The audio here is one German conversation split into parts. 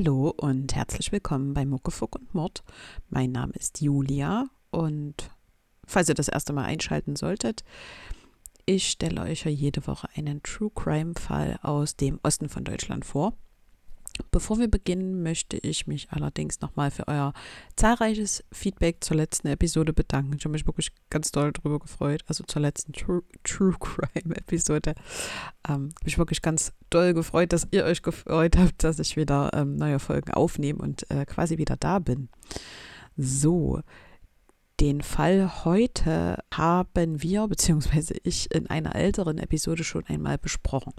Hallo und herzlich willkommen bei Muckefuck und Mord. Mein Name ist Julia und falls ihr das erste Mal einschalten solltet, ich stelle euch ja jede Woche einen True Crime Fall aus dem Osten von Deutschland vor. Bevor wir beginnen, möchte ich mich allerdings nochmal für euer zahlreiches Feedback zur letzten Episode bedanken. Ich habe mich wirklich ganz doll darüber gefreut, also zur letzten True, True Crime Episode. Ähm, mich wirklich ganz doll gefreut, dass ihr euch gefreut habt, dass ich wieder ähm, neue Folgen aufnehme und äh, quasi wieder da bin. So, den Fall heute haben wir, beziehungsweise ich, in einer älteren Episode schon einmal besprochen.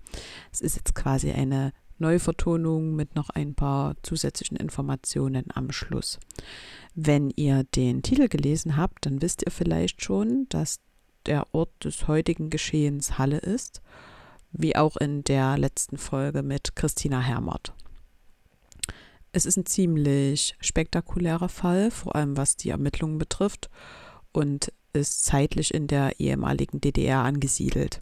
Es ist jetzt quasi eine Neuvertonung mit noch ein paar zusätzlichen Informationen am Schluss. Wenn ihr den Titel gelesen habt, dann wisst ihr vielleicht schon, dass der Ort des heutigen Geschehens Halle ist, wie auch in der letzten Folge mit Christina Hermert. Es ist ein ziemlich spektakulärer Fall, vor allem was die Ermittlungen betrifft und ist zeitlich in der ehemaligen DDR angesiedelt.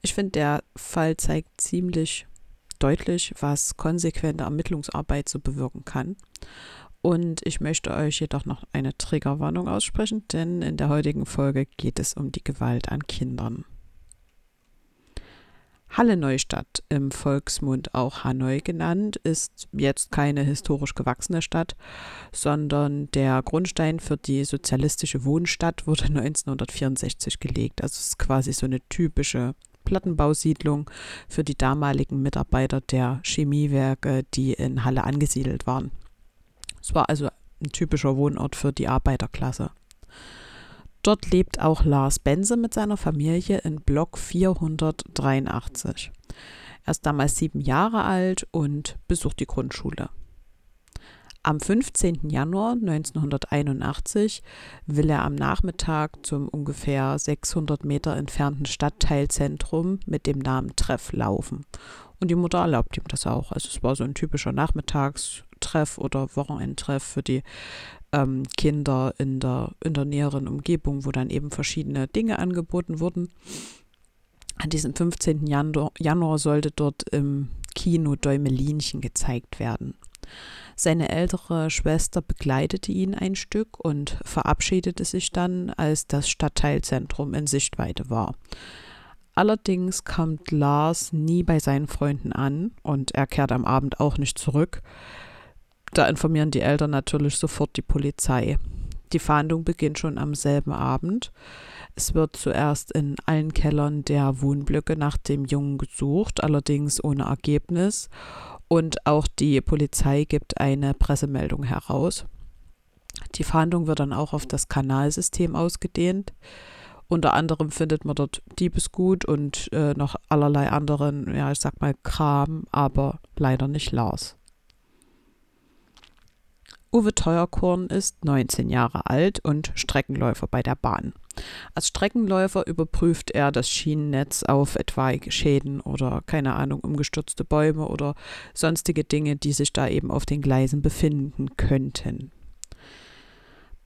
Ich finde, der Fall zeigt ziemlich deutlich, was konsequente Ermittlungsarbeit so bewirken kann. Und ich möchte euch jedoch noch eine Triggerwarnung aussprechen, denn in der heutigen Folge geht es um die Gewalt an Kindern. Halle Neustadt, im Volksmund auch Hanoi genannt, ist jetzt keine historisch gewachsene Stadt, sondern der Grundstein für die sozialistische Wohnstadt wurde 1964 gelegt. Also es ist quasi so eine typische Plattenbausiedlung für die damaligen Mitarbeiter der Chemiewerke, die in Halle angesiedelt waren. Es war also ein typischer Wohnort für die Arbeiterklasse. Dort lebt auch Lars Bense mit seiner Familie in Block 483. Er ist damals sieben Jahre alt und besucht die Grundschule. Am 15. Januar 1981 will er am Nachmittag zum ungefähr 600 Meter entfernten Stadtteilzentrum mit dem Namen Treff laufen. Und die Mutter erlaubt ihm das auch. Also es war so ein typischer Nachmittagstreff oder Wochenendtreff für die ähm, Kinder in der, in der näheren Umgebung, wo dann eben verschiedene Dinge angeboten wurden. An diesem 15. Januar, Januar sollte dort im Kino Däumelinchen gezeigt werden. Seine ältere Schwester begleitete ihn ein Stück und verabschiedete sich dann, als das Stadtteilzentrum in Sichtweite war. Allerdings kommt Lars nie bei seinen Freunden an und er kehrt am Abend auch nicht zurück. Da informieren die Eltern natürlich sofort die Polizei. Die Fahndung beginnt schon am selben Abend. Es wird zuerst in allen Kellern der Wohnblöcke nach dem Jungen gesucht, allerdings ohne Ergebnis. Und auch die Polizei gibt eine Pressemeldung heraus. Die Fahndung wird dann auch auf das Kanalsystem ausgedehnt. Unter anderem findet man dort Diebesgut und äh, noch allerlei anderen, ja, ich sag mal Kram, aber leider nicht Lars. Uwe Teuerkorn ist 19 Jahre alt und Streckenläufer bei der Bahn. Als Streckenläufer überprüft er das Schienennetz auf etwaige Schäden oder keine Ahnung, umgestürzte Bäume oder sonstige Dinge, die sich da eben auf den Gleisen befinden könnten.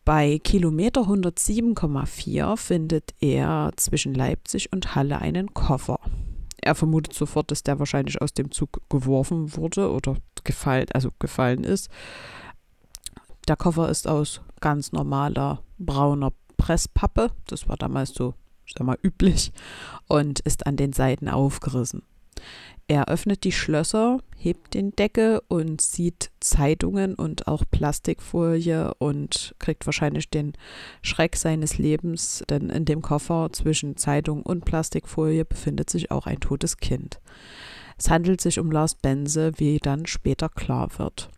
Bei Kilometer 107,4 findet er zwischen Leipzig und Halle einen Koffer. Er vermutet sofort, dass der wahrscheinlich aus dem Zug geworfen wurde oder gefallen, also gefallen ist. Der Koffer ist aus ganz normaler brauner Presspappe. Das war damals so, sag mal, üblich und ist an den Seiten aufgerissen. Er öffnet die Schlösser, hebt den Deckel und sieht Zeitungen und auch Plastikfolie und kriegt wahrscheinlich den Schreck seines Lebens, denn in dem Koffer zwischen Zeitung und Plastikfolie befindet sich auch ein totes Kind. Es handelt sich um Lars Bense, wie dann später klar wird.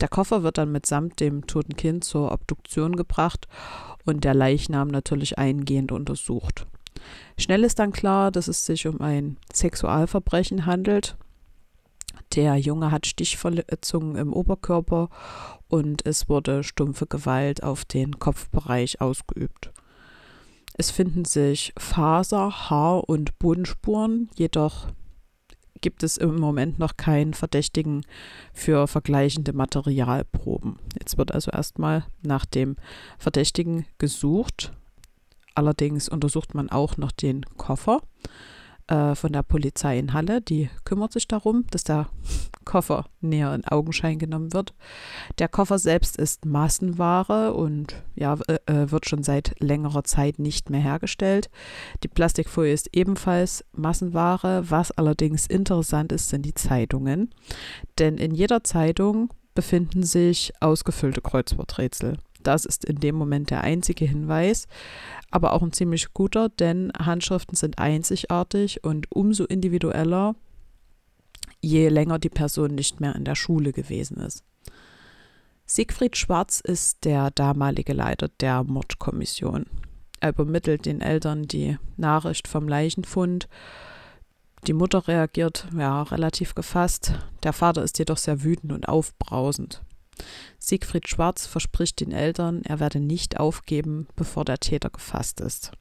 Der Koffer wird dann mitsamt dem toten Kind zur Obduktion gebracht und der Leichnam natürlich eingehend untersucht. Schnell ist dann klar, dass es sich um ein Sexualverbrechen handelt. Der Junge hat Stichverletzungen im Oberkörper und es wurde stumpfe Gewalt auf den Kopfbereich ausgeübt. Es finden sich Faser, Haar- und Bodenspuren, jedoch gibt es im Moment noch keinen Verdächtigen für vergleichende Materialproben. Jetzt wird also erstmal nach dem Verdächtigen gesucht. Allerdings untersucht man auch noch den Koffer. Äh, von der Polizei in Halle. Die kümmert sich darum, dass der Koffer näher in Augenschein genommen wird. Der Koffer selbst ist Massenware und ja, äh, äh, wird schon seit längerer Zeit nicht mehr hergestellt. Die Plastikfolie ist ebenfalls Massenware. Was allerdings interessant ist, sind die Zeitungen. Denn in jeder Zeitung befinden sich ausgefüllte Kreuzworträtsel. Das ist in dem Moment der einzige Hinweis, aber auch ein ziemlich guter, denn Handschriften sind einzigartig und umso individueller, je länger die Person nicht mehr in der Schule gewesen ist. Siegfried Schwarz ist der damalige Leiter der Mordkommission. Er übermittelt den Eltern die Nachricht vom Leichenfund. Die Mutter reagiert ja relativ gefasst. Der Vater ist jedoch sehr wütend und aufbrausend. Siegfried Schwarz verspricht den Eltern, er werde nicht aufgeben, bevor der Täter gefasst ist.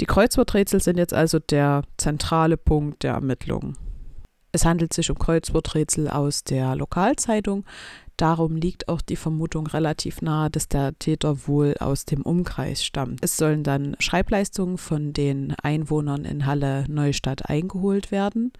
Die Kreuzworträtsel sind jetzt also der zentrale Punkt der Ermittlungen. Es handelt sich um Kreuzworträtsel aus der Lokalzeitung. Darum liegt auch die Vermutung relativ nahe, dass der Täter wohl aus dem Umkreis stammt. Es sollen dann Schreibleistungen von den Einwohnern in Halle Neustadt eingeholt werden.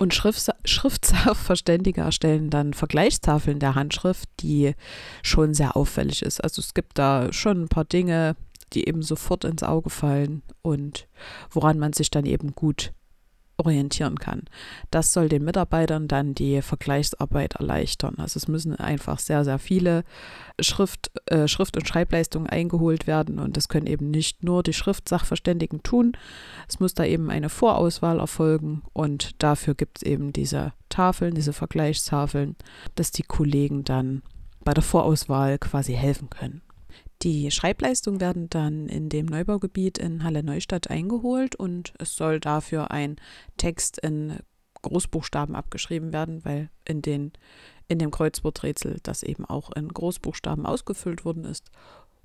Und Schriftsachverständige erstellen dann Vergleichstafeln der Handschrift, die schon sehr auffällig ist. Also es gibt da schon ein paar Dinge, die eben sofort ins Auge fallen und woran man sich dann eben gut orientieren kann. Das soll den Mitarbeitern dann die Vergleichsarbeit erleichtern. Also es müssen einfach sehr, sehr viele Schrift, äh, Schrift- und Schreibleistungen eingeholt werden und das können eben nicht nur die Schriftsachverständigen tun. Es muss da eben eine Vorauswahl erfolgen und dafür gibt es eben diese Tafeln, diese Vergleichstafeln, dass die Kollegen dann bei der Vorauswahl quasi helfen können. Die Schreibleistungen werden dann in dem Neubaugebiet in Halle Neustadt eingeholt und es soll dafür ein Text in Großbuchstaben abgeschrieben werden, weil in, den, in dem Kreuzworträtsel das eben auch in Großbuchstaben ausgefüllt worden ist.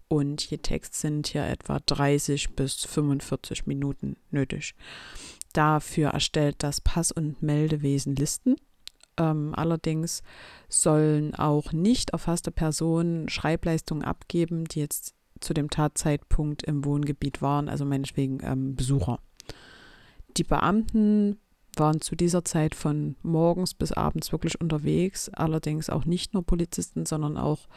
Und je Text sind hier etwa 30 bis 45 Minuten nötig. Dafür erstellt das Pass- und Meldewesen Listen ähm, allerdings sollen auch nicht erfasste Personen Schreibleistungen abgeben, die jetzt zu dem Tatzeitpunkt im Wohngebiet waren, also meinetwegen ähm, Besucher. Die Beamten waren zu dieser Zeit von morgens bis abends wirklich unterwegs, allerdings auch nicht nur Polizisten, sondern auch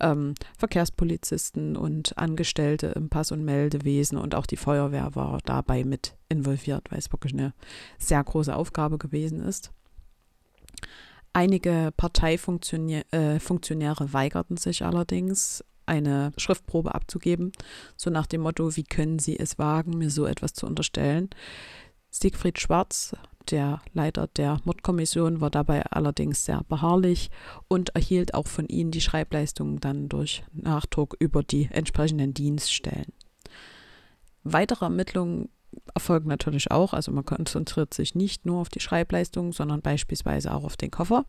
ähm, Verkehrspolizisten und Angestellte im Pass- und Meldewesen und auch die Feuerwehr war dabei mit involviert, weil es wirklich eine sehr große Aufgabe gewesen ist. Einige Parteifunktionäre äh, weigerten sich allerdings, eine Schriftprobe abzugeben, so nach dem Motto, wie können Sie es wagen, mir so etwas zu unterstellen. Siegfried Schwarz, der Leiter der Mordkommission, war dabei allerdings sehr beharrlich und erhielt auch von ihnen die Schreibleistungen dann durch Nachdruck über die entsprechenden Dienststellen. Weitere Ermittlungen erfolgen natürlich auch. Also man konzentriert sich nicht nur auf die Schreibleistung, sondern beispielsweise auch auf den Koffer.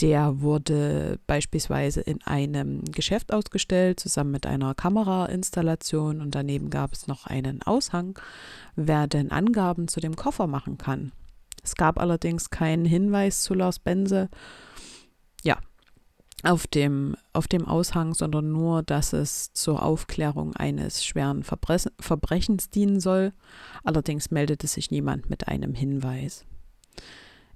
Der wurde beispielsweise in einem Geschäft ausgestellt, zusammen mit einer Kamerainstallation und daneben gab es noch einen Aushang, wer denn Angaben zu dem Koffer machen kann. Es gab allerdings keinen Hinweis zu Lars Benze. Ja, auf dem, auf dem Aushang, sondern nur, dass es zur Aufklärung eines schweren Verbre Verbrechens dienen soll. Allerdings meldete sich niemand mit einem Hinweis.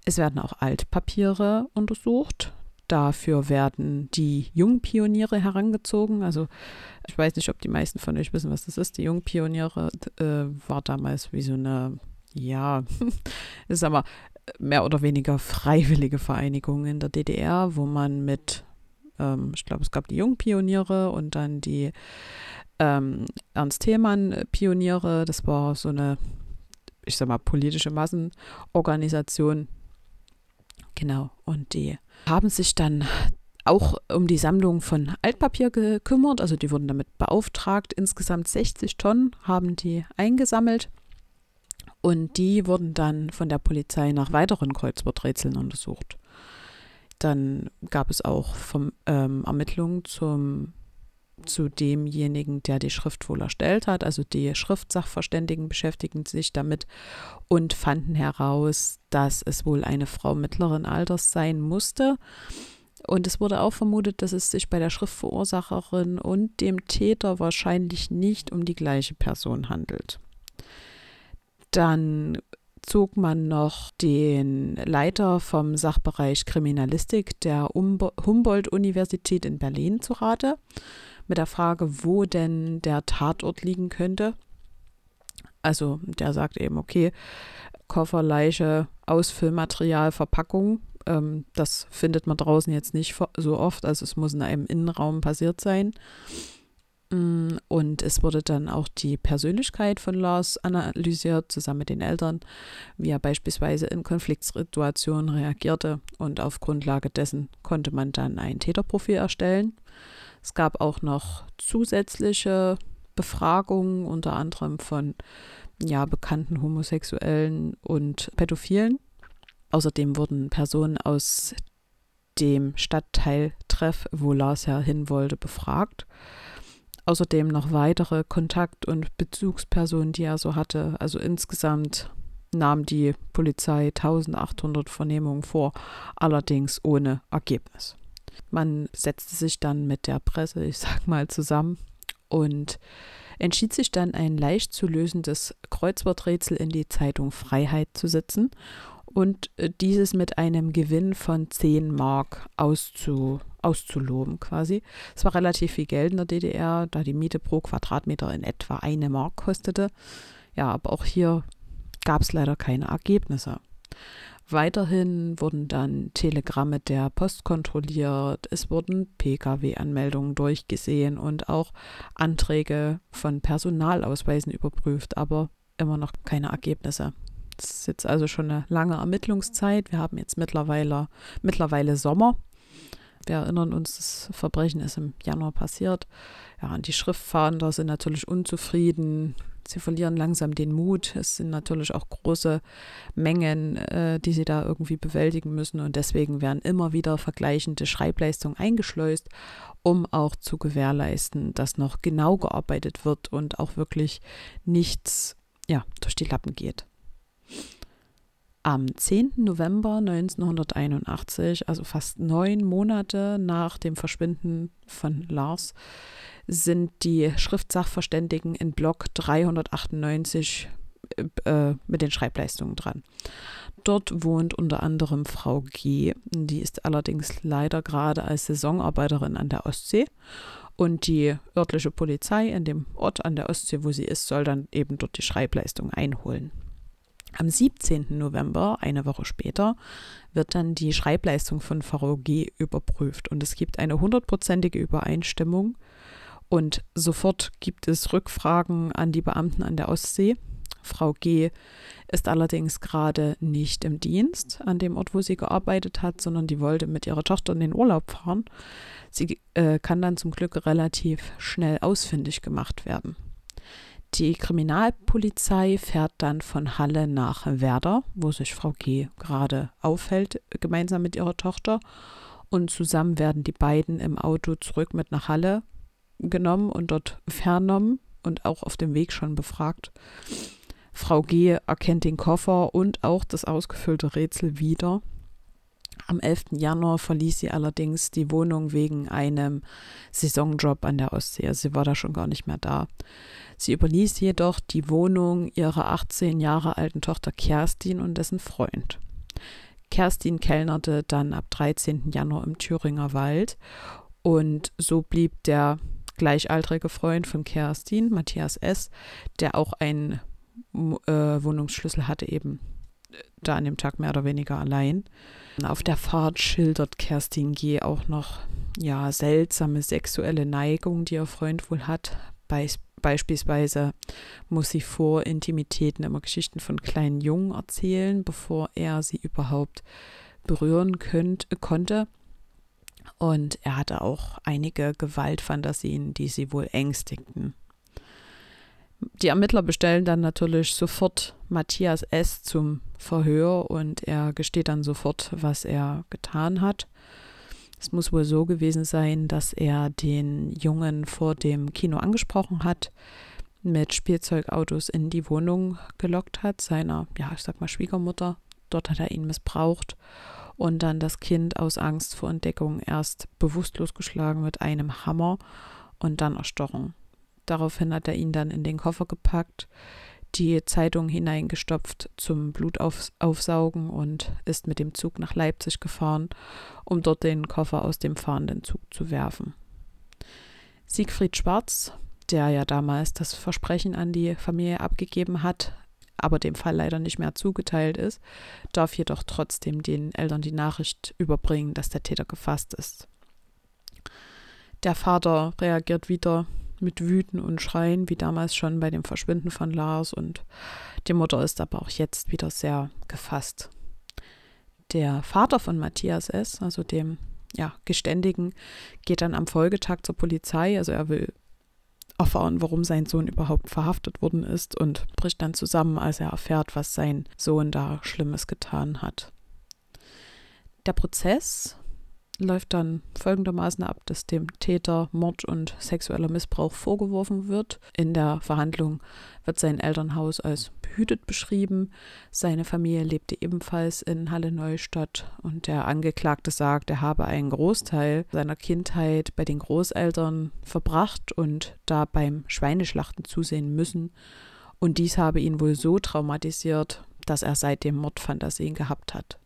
Es werden auch Altpapiere untersucht. Dafür werden die Jungpioniere herangezogen. Also ich weiß nicht, ob die meisten von euch wissen, was das ist. Die Jungpioniere äh, war damals wie so eine, ja, ist aber mehr oder weniger freiwillige Vereinigung in der DDR, wo man mit ähm, ich glaube, es gab die Jungpioniere und dann die ähm, Ernst Thälmann-Pioniere. Das war so eine, ich sag mal, politische Massenorganisation. Genau, und die haben sich dann auch um die Sammlung von Altpapier gekümmert. Also die wurden damit beauftragt. Insgesamt 60 Tonnen haben die eingesammelt. Und die wurden dann von der Polizei nach weiteren Kreuzworträtseln untersucht. Dann gab es auch vom, ähm, Ermittlungen zum, zu demjenigen, der die Schrift wohl erstellt hat. Also die Schriftsachverständigen beschäftigten sich damit und fanden heraus, dass es wohl eine Frau mittleren Alters sein musste. Und es wurde auch vermutet, dass es sich bei der Schriftverursacherin und dem Täter wahrscheinlich nicht um die gleiche Person handelt. Dann zog man noch den Leiter vom Sachbereich Kriminalistik der Humboldt-Universität in Berlin zu Rate mit der Frage, wo denn der Tatort liegen könnte. Also der sagt eben, okay, Koffer, Leiche, Ausfüllmaterial, Verpackung, ähm, das findet man draußen jetzt nicht so oft, also es muss in einem Innenraum passiert sein. Mm, und es wurde dann auch die Persönlichkeit von Lars analysiert, zusammen mit den Eltern, wie er beispielsweise in Konfliktsituationen reagierte. Und auf Grundlage dessen konnte man dann ein Täterprofil erstellen. Es gab auch noch zusätzliche Befragungen, unter anderem von ja, bekannten Homosexuellen und Pädophilen. Außerdem wurden Personen aus dem Stadtteil Treff, wo Lars ja hin wollte, befragt. Außerdem noch weitere Kontakt- und Bezugspersonen, die er so hatte. Also insgesamt nahm die Polizei 1800 Vernehmungen vor, allerdings ohne Ergebnis. Man setzte sich dann mit der Presse, ich sag mal, zusammen und entschied sich dann ein leicht zu lösendes Kreuzworträtsel in die Zeitung Freiheit zu setzen und äh, dieses mit einem Gewinn von 10 Mark auszu, auszuloben quasi. Es war relativ viel Geld in der DDR, da die Miete pro Quadratmeter in etwa eine Mark kostete. Ja, aber auch hier gab es leider keine Ergebnisse. Weiterhin wurden dann Telegramme der Post kontrolliert, es wurden Pkw-Anmeldungen durchgesehen und auch Anträge von Personalausweisen überprüft, aber immer noch keine Ergebnisse. Es ist jetzt also schon eine lange Ermittlungszeit. Wir haben jetzt mittlerweile, mittlerweile Sommer. Wir erinnern uns, das Verbrechen ist im Januar passiert. Ja, und die Schriftfahnder sind natürlich unzufrieden. Sie verlieren langsam den Mut. Es sind natürlich auch große Mengen, äh, die sie da irgendwie bewältigen müssen. Und deswegen werden immer wieder vergleichende Schreibleistungen eingeschleust, um auch zu gewährleisten, dass noch genau gearbeitet wird und auch wirklich nichts ja, durch die Lappen geht. Am 10. November 1981, also fast neun Monate nach dem Verschwinden von Lars, sind die Schriftsachverständigen in Block 398 äh, mit den Schreibleistungen dran. Dort wohnt unter anderem Frau G. Die ist allerdings leider gerade als Saisonarbeiterin an der Ostsee. Und die örtliche Polizei in dem Ort an der Ostsee, wo sie ist, soll dann eben dort die Schreibleistung einholen. Am 17. November, eine Woche später, wird dann die Schreibleistung von Frau G überprüft und es gibt eine hundertprozentige Übereinstimmung und sofort gibt es Rückfragen an die Beamten an der Ostsee. Frau G ist allerdings gerade nicht im Dienst an dem Ort, wo sie gearbeitet hat, sondern die wollte mit ihrer Tochter in den Urlaub fahren. Sie äh, kann dann zum Glück relativ schnell ausfindig gemacht werden. Die Kriminalpolizei fährt dann von Halle nach Werder, wo sich Frau G gerade aufhält, gemeinsam mit ihrer Tochter. Und zusammen werden die beiden im Auto zurück mit nach Halle genommen und dort vernommen und auch auf dem Weg schon befragt. Frau G erkennt den Koffer und auch das ausgefüllte Rätsel wieder. Am 11. Januar verließ sie allerdings die Wohnung wegen einem Saisonjob an der Ostsee. Also sie war da schon gar nicht mehr da. Sie überließ jedoch die Wohnung ihrer 18 Jahre alten Tochter Kerstin und dessen Freund. Kerstin kellnerte dann ab 13. Januar im Thüringer Wald und so blieb der gleichaltrige Freund von Kerstin, Matthias S., der auch einen äh, Wohnungsschlüssel hatte, eben äh, da an dem Tag mehr oder weniger allein. Auf der Fahrt schildert Kerstin G. auch noch ja, seltsame sexuelle Neigungen, die ihr Freund wohl hat. Beis beispielsweise muss sie vor Intimitäten immer Geschichten von kleinen Jungen erzählen, bevor er sie überhaupt berühren könnt, konnte. Und er hatte auch einige Gewaltfantasien, die sie wohl ängstigten. Die Ermittler bestellen dann natürlich sofort Matthias S. zum Verhör und er gesteht dann sofort, was er getan hat. Es muss wohl so gewesen sein, dass er den Jungen vor dem Kino angesprochen hat, mit Spielzeugautos in die Wohnung gelockt hat, seiner, ja, ich sag mal, Schwiegermutter. Dort hat er ihn missbraucht und dann das Kind aus Angst vor Entdeckung erst bewusstlos geschlagen mit einem Hammer und dann erstochen. Daraufhin hat er ihn dann in den Koffer gepackt, die Zeitung hineingestopft zum Blutaufsaugen und ist mit dem Zug nach Leipzig gefahren, um dort den Koffer aus dem fahrenden Zug zu werfen. Siegfried Schwarz, der ja damals das Versprechen an die Familie abgegeben hat, aber dem Fall leider nicht mehr zugeteilt ist, darf jedoch trotzdem den Eltern die Nachricht überbringen, dass der Täter gefasst ist. Der Vater reagiert wieder mit Wüten und Schreien, wie damals schon bei dem Verschwinden von Lars, und die Mutter ist aber auch jetzt wieder sehr gefasst. Der Vater von Matthias S., also dem ja, Geständigen, geht dann am Folgetag zur Polizei, also er will erfahren, warum sein Sohn überhaupt verhaftet worden ist und bricht dann zusammen, als er erfährt, was sein Sohn da Schlimmes getan hat. Der Prozess läuft dann folgendermaßen ab, dass dem Täter Mord und sexueller Missbrauch vorgeworfen wird. In der Verhandlung wird sein Elternhaus als behütet beschrieben. Seine Familie lebte ebenfalls in Halle Neustadt und der Angeklagte sagt, er habe einen Großteil seiner Kindheit bei den Großeltern verbracht und da beim Schweineschlachten zusehen müssen. Und dies habe ihn wohl so traumatisiert, dass er seitdem Mordfantasien gehabt hat.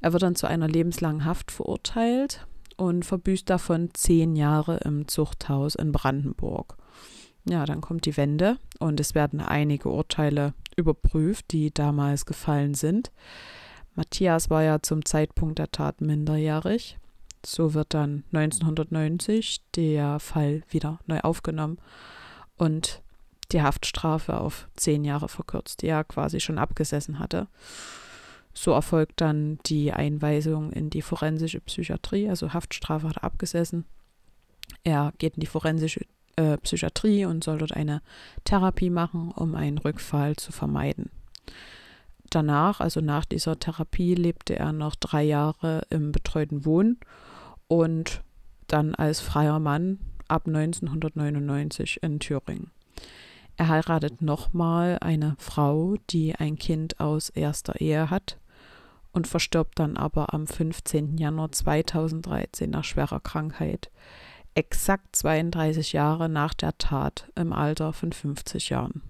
Er wird dann zu einer lebenslangen Haft verurteilt und verbüßt davon zehn Jahre im Zuchthaus in Brandenburg. Ja, dann kommt die Wende und es werden einige Urteile überprüft, die damals gefallen sind. Matthias war ja zum Zeitpunkt der Tat minderjährig. So wird dann 1990 der Fall wieder neu aufgenommen und die Haftstrafe auf zehn Jahre verkürzt, die er quasi schon abgesessen hatte. So erfolgt dann die Einweisung in die forensische Psychiatrie, also Haftstrafe hat er abgesessen. Er geht in die forensische äh, Psychiatrie und soll dort eine Therapie machen, um einen Rückfall zu vermeiden. Danach, also nach dieser Therapie, lebte er noch drei Jahre im betreuten Wohnen und dann als freier Mann ab 1999 in Thüringen. Er heiratet nochmal eine Frau, die ein Kind aus erster Ehe hat und verstirbt dann aber am 15. Januar 2013 nach schwerer Krankheit, exakt 32 Jahre nach der Tat im Alter von 50 Jahren.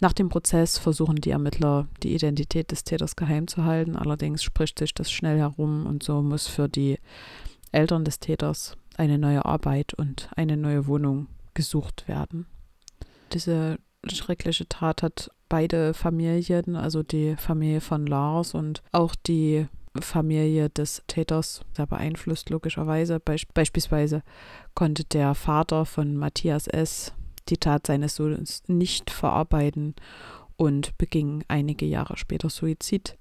Nach dem Prozess versuchen die Ermittler, die Identität des Täters geheim zu halten, allerdings spricht sich das schnell herum und so muss für die Eltern des Täters eine neue Arbeit und eine neue Wohnung gesucht werden. Diese schreckliche Tat hat beide Familien, also die Familie von Lars und auch die Familie des Täters sehr beeinflusst, logischerweise. Beisp beispielsweise konnte der Vater von Matthias S. die Tat seines Sohnes nicht verarbeiten und beging einige Jahre später Suizid.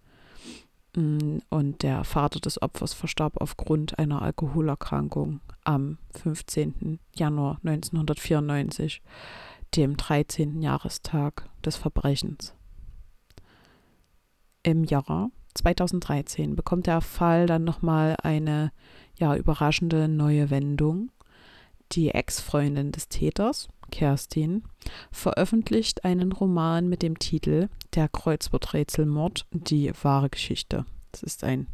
Mm, und der Vater des Opfers verstarb aufgrund einer Alkoholerkrankung am 15. Januar 1994 dem 13. Jahrestag des Verbrechens. Im Jahr 2013 bekommt der Fall dann nochmal eine ja, überraschende neue Wendung. Die Ex-Freundin des Täters, Kerstin, veröffentlicht einen Roman mit dem Titel Der Kreuzworträtselmord, die wahre Geschichte. Das ist ein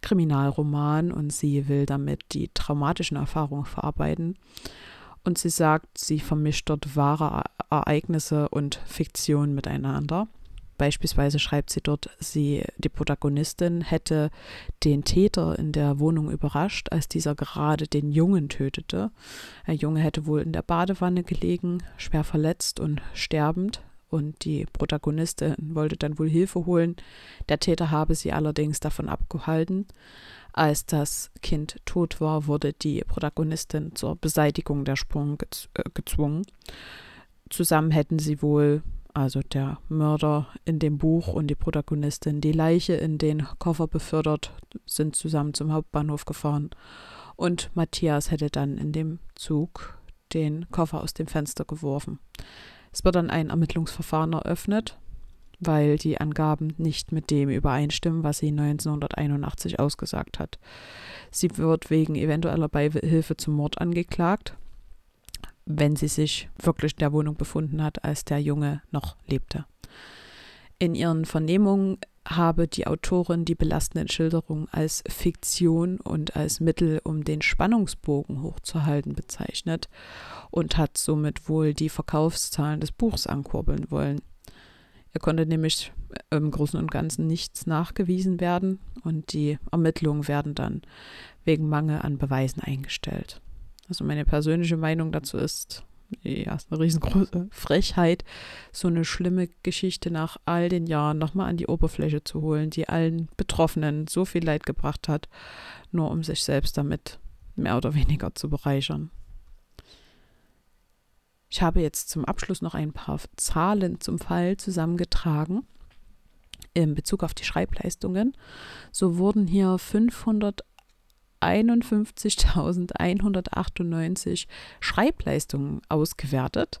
Kriminalroman und sie will damit die traumatischen Erfahrungen verarbeiten und sie sagt, sie vermischt dort wahre Ereignisse und Fiktion miteinander. Beispielsweise schreibt sie dort, sie, die Protagonistin hätte den Täter in der Wohnung überrascht, als dieser gerade den Jungen tötete. Der Junge hätte wohl in der Badewanne gelegen, schwer verletzt und sterbend. Und die Protagonistin wollte dann wohl Hilfe holen. Der Täter habe sie allerdings davon abgehalten. Als das Kind tot war, wurde die Protagonistin zur Beseitigung der Spuren gez äh, gezwungen. Zusammen hätten sie wohl, also der Mörder in dem Buch und die Protagonistin, die Leiche in den Koffer befördert, sind zusammen zum Hauptbahnhof gefahren. Und Matthias hätte dann in dem Zug den Koffer aus dem Fenster geworfen. Es wird dann ein Ermittlungsverfahren eröffnet weil die Angaben nicht mit dem übereinstimmen, was sie 1981 ausgesagt hat. Sie wird wegen eventueller Beihilfe zum Mord angeklagt, wenn sie sich wirklich in der Wohnung befunden hat, als der Junge noch lebte. In ihren Vernehmungen habe die Autorin die belastenden Schilderungen als Fiktion und als Mittel, um den Spannungsbogen hochzuhalten, bezeichnet und hat somit wohl die Verkaufszahlen des Buchs ankurbeln wollen. Er konnte nämlich im Großen und Ganzen nichts nachgewiesen werden und die Ermittlungen werden dann wegen Mangel an Beweisen eingestellt. Also meine persönliche Meinung dazu ist, ja, ist eine riesengroße Frechheit, so eine schlimme Geschichte nach all den Jahren nochmal an die Oberfläche zu holen, die allen Betroffenen so viel Leid gebracht hat, nur um sich selbst damit mehr oder weniger zu bereichern. Ich habe jetzt zum Abschluss noch ein paar Zahlen zum Fall zusammengetragen in Bezug auf die Schreibleistungen. So wurden hier 551.198 Schreibleistungen ausgewertet.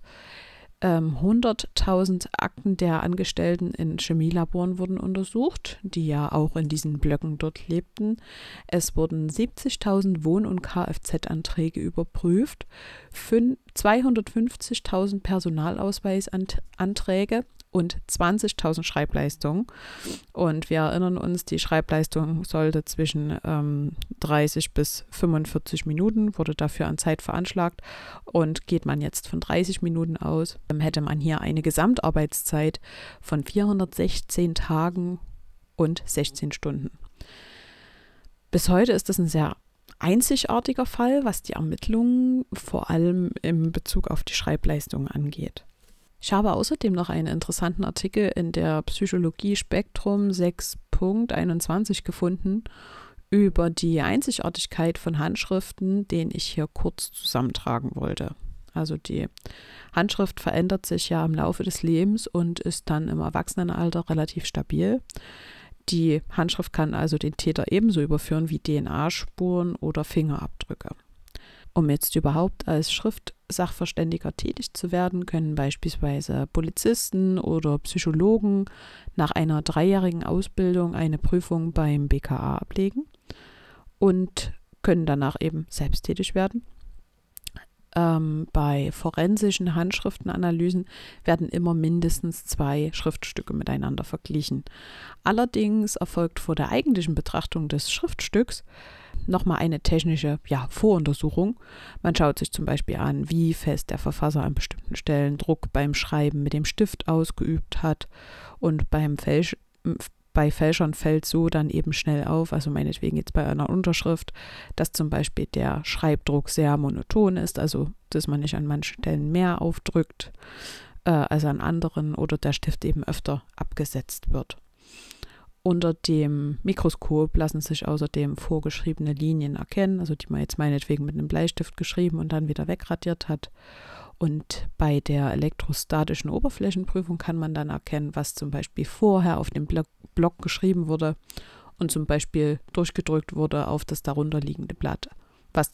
100.000 ähm, Akten der Angestellten in Chemielaboren wurden untersucht, die ja auch in diesen Blöcken dort lebten. Es wurden 70.000 Wohn- und Kfz-Anträge überprüft, 250.000 Personalausweisanträge und 20.000 Schreibleistungen. Und wir erinnern uns, die Schreibleistung sollte zwischen ähm, 30 bis 45 Minuten, wurde dafür an Zeit veranschlagt. Und geht man jetzt von 30 Minuten aus, dann hätte man hier eine Gesamtarbeitszeit von 416 Tagen und 16 Stunden. Bis heute ist das ein sehr einzigartiger Fall, was die Ermittlungen vor allem im Bezug auf die Schreibleistung angeht. Ich habe außerdem noch einen interessanten Artikel in der Psychologie Spektrum 6.21 gefunden über die Einzigartigkeit von Handschriften, den ich hier kurz zusammentragen wollte. Also die Handschrift verändert sich ja im Laufe des Lebens und ist dann im Erwachsenenalter relativ stabil. Die Handschrift kann also den Täter ebenso überführen wie DNA-Spuren oder Fingerabdrücke. Um jetzt überhaupt als Schriftsachverständiger tätig zu werden, können beispielsweise Polizisten oder Psychologen nach einer dreijährigen Ausbildung eine Prüfung beim BKA ablegen und können danach eben selbsttätig werden. Ähm, bei forensischen Handschriftenanalysen werden immer mindestens zwei Schriftstücke miteinander verglichen. Allerdings erfolgt vor der eigentlichen Betrachtung des Schriftstücks nochmal eine technische ja, Voruntersuchung. Man schaut sich zum Beispiel an, wie fest der Verfasser an bestimmten Stellen Druck beim Schreiben mit dem Stift ausgeübt hat. Und beim Fälsch bei Fälschern fällt so dann eben schnell auf, also meinetwegen jetzt bei einer Unterschrift, dass zum Beispiel der Schreibdruck sehr monoton ist, also dass man nicht an manchen Stellen mehr aufdrückt äh, als an anderen oder der Stift eben öfter abgesetzt wird. Unter dem Mikroskop lassen sich außerdem vorgeschriebene Linien erkennen, also die man jetzt meinetwegen mit einem Bleistift geschrieben und dann wieder wegradiert hat. Und bei der elektrostatischen Oberflächenprüfung kann man dann erkennen, was zum Beispiel vorher auf dem Block, geschrieben wurde und zum Beispiel durchgedrückt wurde auf das darunterliegende Blatt, was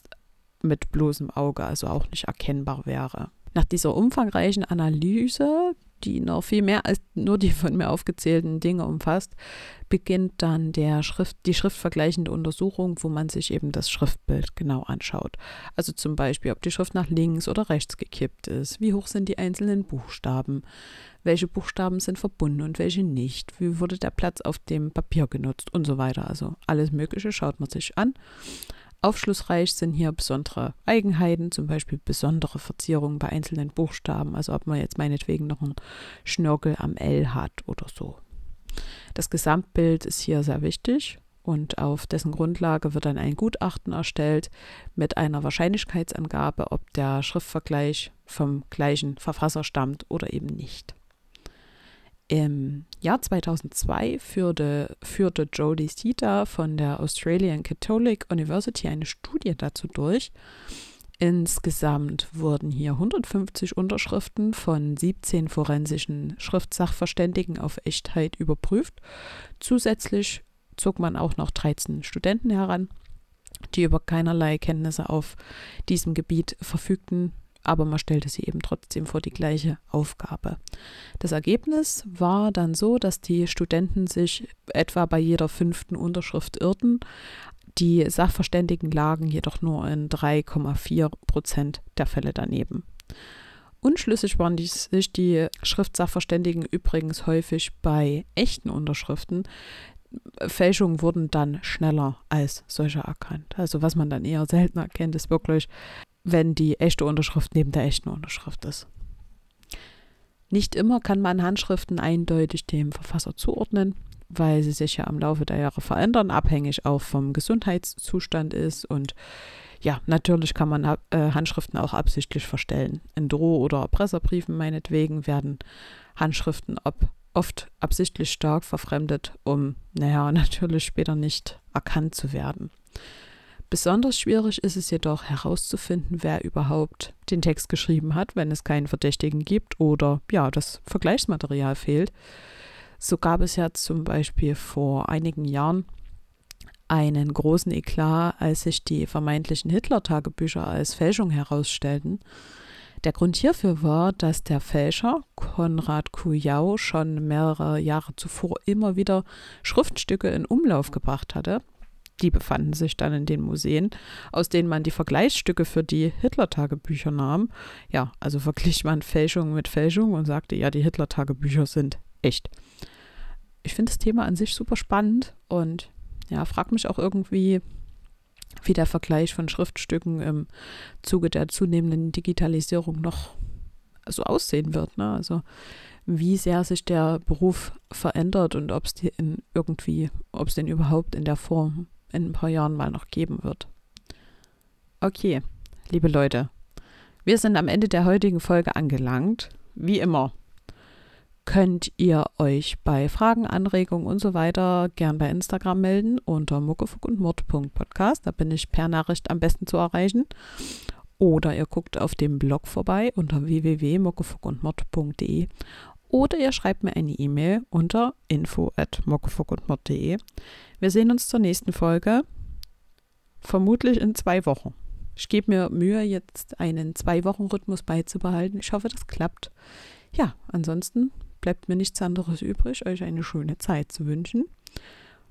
mit bloßem Auge also auch nicht erkennbar wäre. Nach dieser umfangreichen Analyse die noch viel mehr als nur die von mir aufgezählten Dinge umfasst, beginnt dann der Schrift, die schriftvergleichende Untersuchung, wo man sich eben das Schriftbild genau anschaut. Also zum Beispiel, ob die Schrift nach links oder rechts gekippt ist, wie hoch sind die einzelnen Buchstaben, welche Buchstaben sind verbunden und welche nicht, wie wurde der Platz auf dem Papier genutzt und so weiter. Also alles Mögliche schaut man sich an. Aufschlussreich sind hier besondere Eigenheiten, zum Beispiel besondere Verzierungen bei einzelnen Buchstaben, also ob man jetzt meinetwegen noch einen Schnörkel am L hat oder so. Das Gesamtbild ist hier sehr wichtig und auf dessen Grundlage wird dann ein Gutachten erstellt mit einer Wahrscheinlichkeitsangabe, ob der Schriftvergleich vom gleichen Verfasser stammt oder eben nicht. Im Jahr 2002 führte, führte Jodie Sita von der Australian Catholic University eine Studie dazu durch. Insgesamt wurden hier 150 Unterschriften von 17 forensischen Schriftsachverständigen auf Echtheit überprüft. Zusätzlich zog man auch noch 13 Studenten heran, die über keinerlei Kenntnisse auf diesem Gebiet verfügten, aber man stellte sie eben trotzdem vor die gleiche Aufgabe. Das Ergebnis war dann so, dass die Studenten sich etwa bei jeder fünften Unterschrift irrten. Die Sachverständigen lagen jedoch nur in 3,4 Prozent der Fälle daneben. Unschlüssig waren die, sich die Schriftsachverständigen übrigens häufig bei echten Unterschriften. Fälschungen wurden dann schneller als solche erkannt. Also was man dann eher selten erkennt, ist wirklich wenn die echte Unterschrift neben der echten Unterschrift ist. Nicht immer kann man Handschriften eindeutig dem Verfasser zuordnen, weil sie sich ja im Laufe der Jahre verändern, abhängig auch vom Gesundheitszustand ist. Und ja, natürlich kann man äh, Handschriften auch absichtlich verstellen. In Droh- oder Erpresserbriefen meinetwegen werden Handschriften ob oft absichtlich stark verfremdet, um, naja, natürlich später nicht erkannt zu werden. Besonders schwierig ist es jedoch herauszufinden, wer überhaupt den Text geschrieben hat, wenn es keinen Verdächtigen gibt oder ja, das Vergleichsmaterial fehlt. So gab es ja zum Beispiel vor einigen Jahren einen großen Eklat, als sich die vermeintlichen Hitler-Tagebücher als Fälschung herausstellten. Der Grund hierfür war, dass der Fälscher Konrad Kujau schon mehrere Jahre zuvor immer wieder Schriftstücke in Umlauf gebracht hatte, die befanden sich dann in den Museen, aus denen man die Vergleichsstücke für die Hitler-Tagebücher nahm. Ja, also verglich man Fälschung mit Fälschung und sagte, ja, die Hitler-Tagebücher sind echt. Ich finde das Thema an sich super spannend und ja, frag mich auch irgendwie, wie der Vergleich von Schriftstücken im Zuge der zunehmenden Digitalisierung noch so aussehen wird. Ne? Also wie sehr sich der Beruf verändert und ob es den irgendwie, ob es den überhaupt in der Form in ein paar Jahren mal noch geben wird. Okay, liebe Leute, wir sind am Ende der heutigen Folge angelangt. Wie immer könnt ihr euch bei Fragen, Anregungen und so weiter gern bei Instagram melden unter muckefuckundmord.podcast. Da bin ich per Nachricht am besten zu erreichen. Oder ihr guckt auf dem Blog vorbei unter www.muckefuckundmord.de oder ihr schreibt mir eine E-Mail unter info.mockefuckundmord.de. Wir sehen uns zur nächsten Folge, vermutlich in zwei Wochen. Ich gebe mir Mühe, jetzt einen Zwei-Wochen-Rhythmus beizubehalten. Ich hoffe, das klappt. Ja, ansonsten bleibt mir nichts anderes übrig, euch eine schöne Zeit zu wünschen.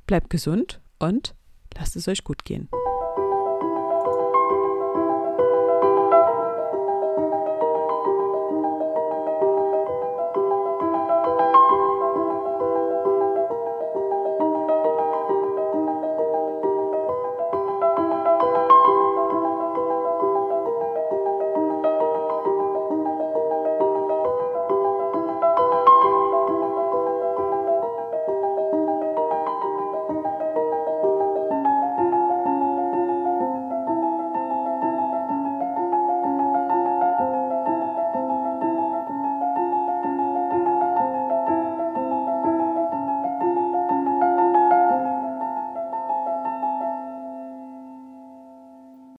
Bleibt gesund und lasst es euch gut gehen.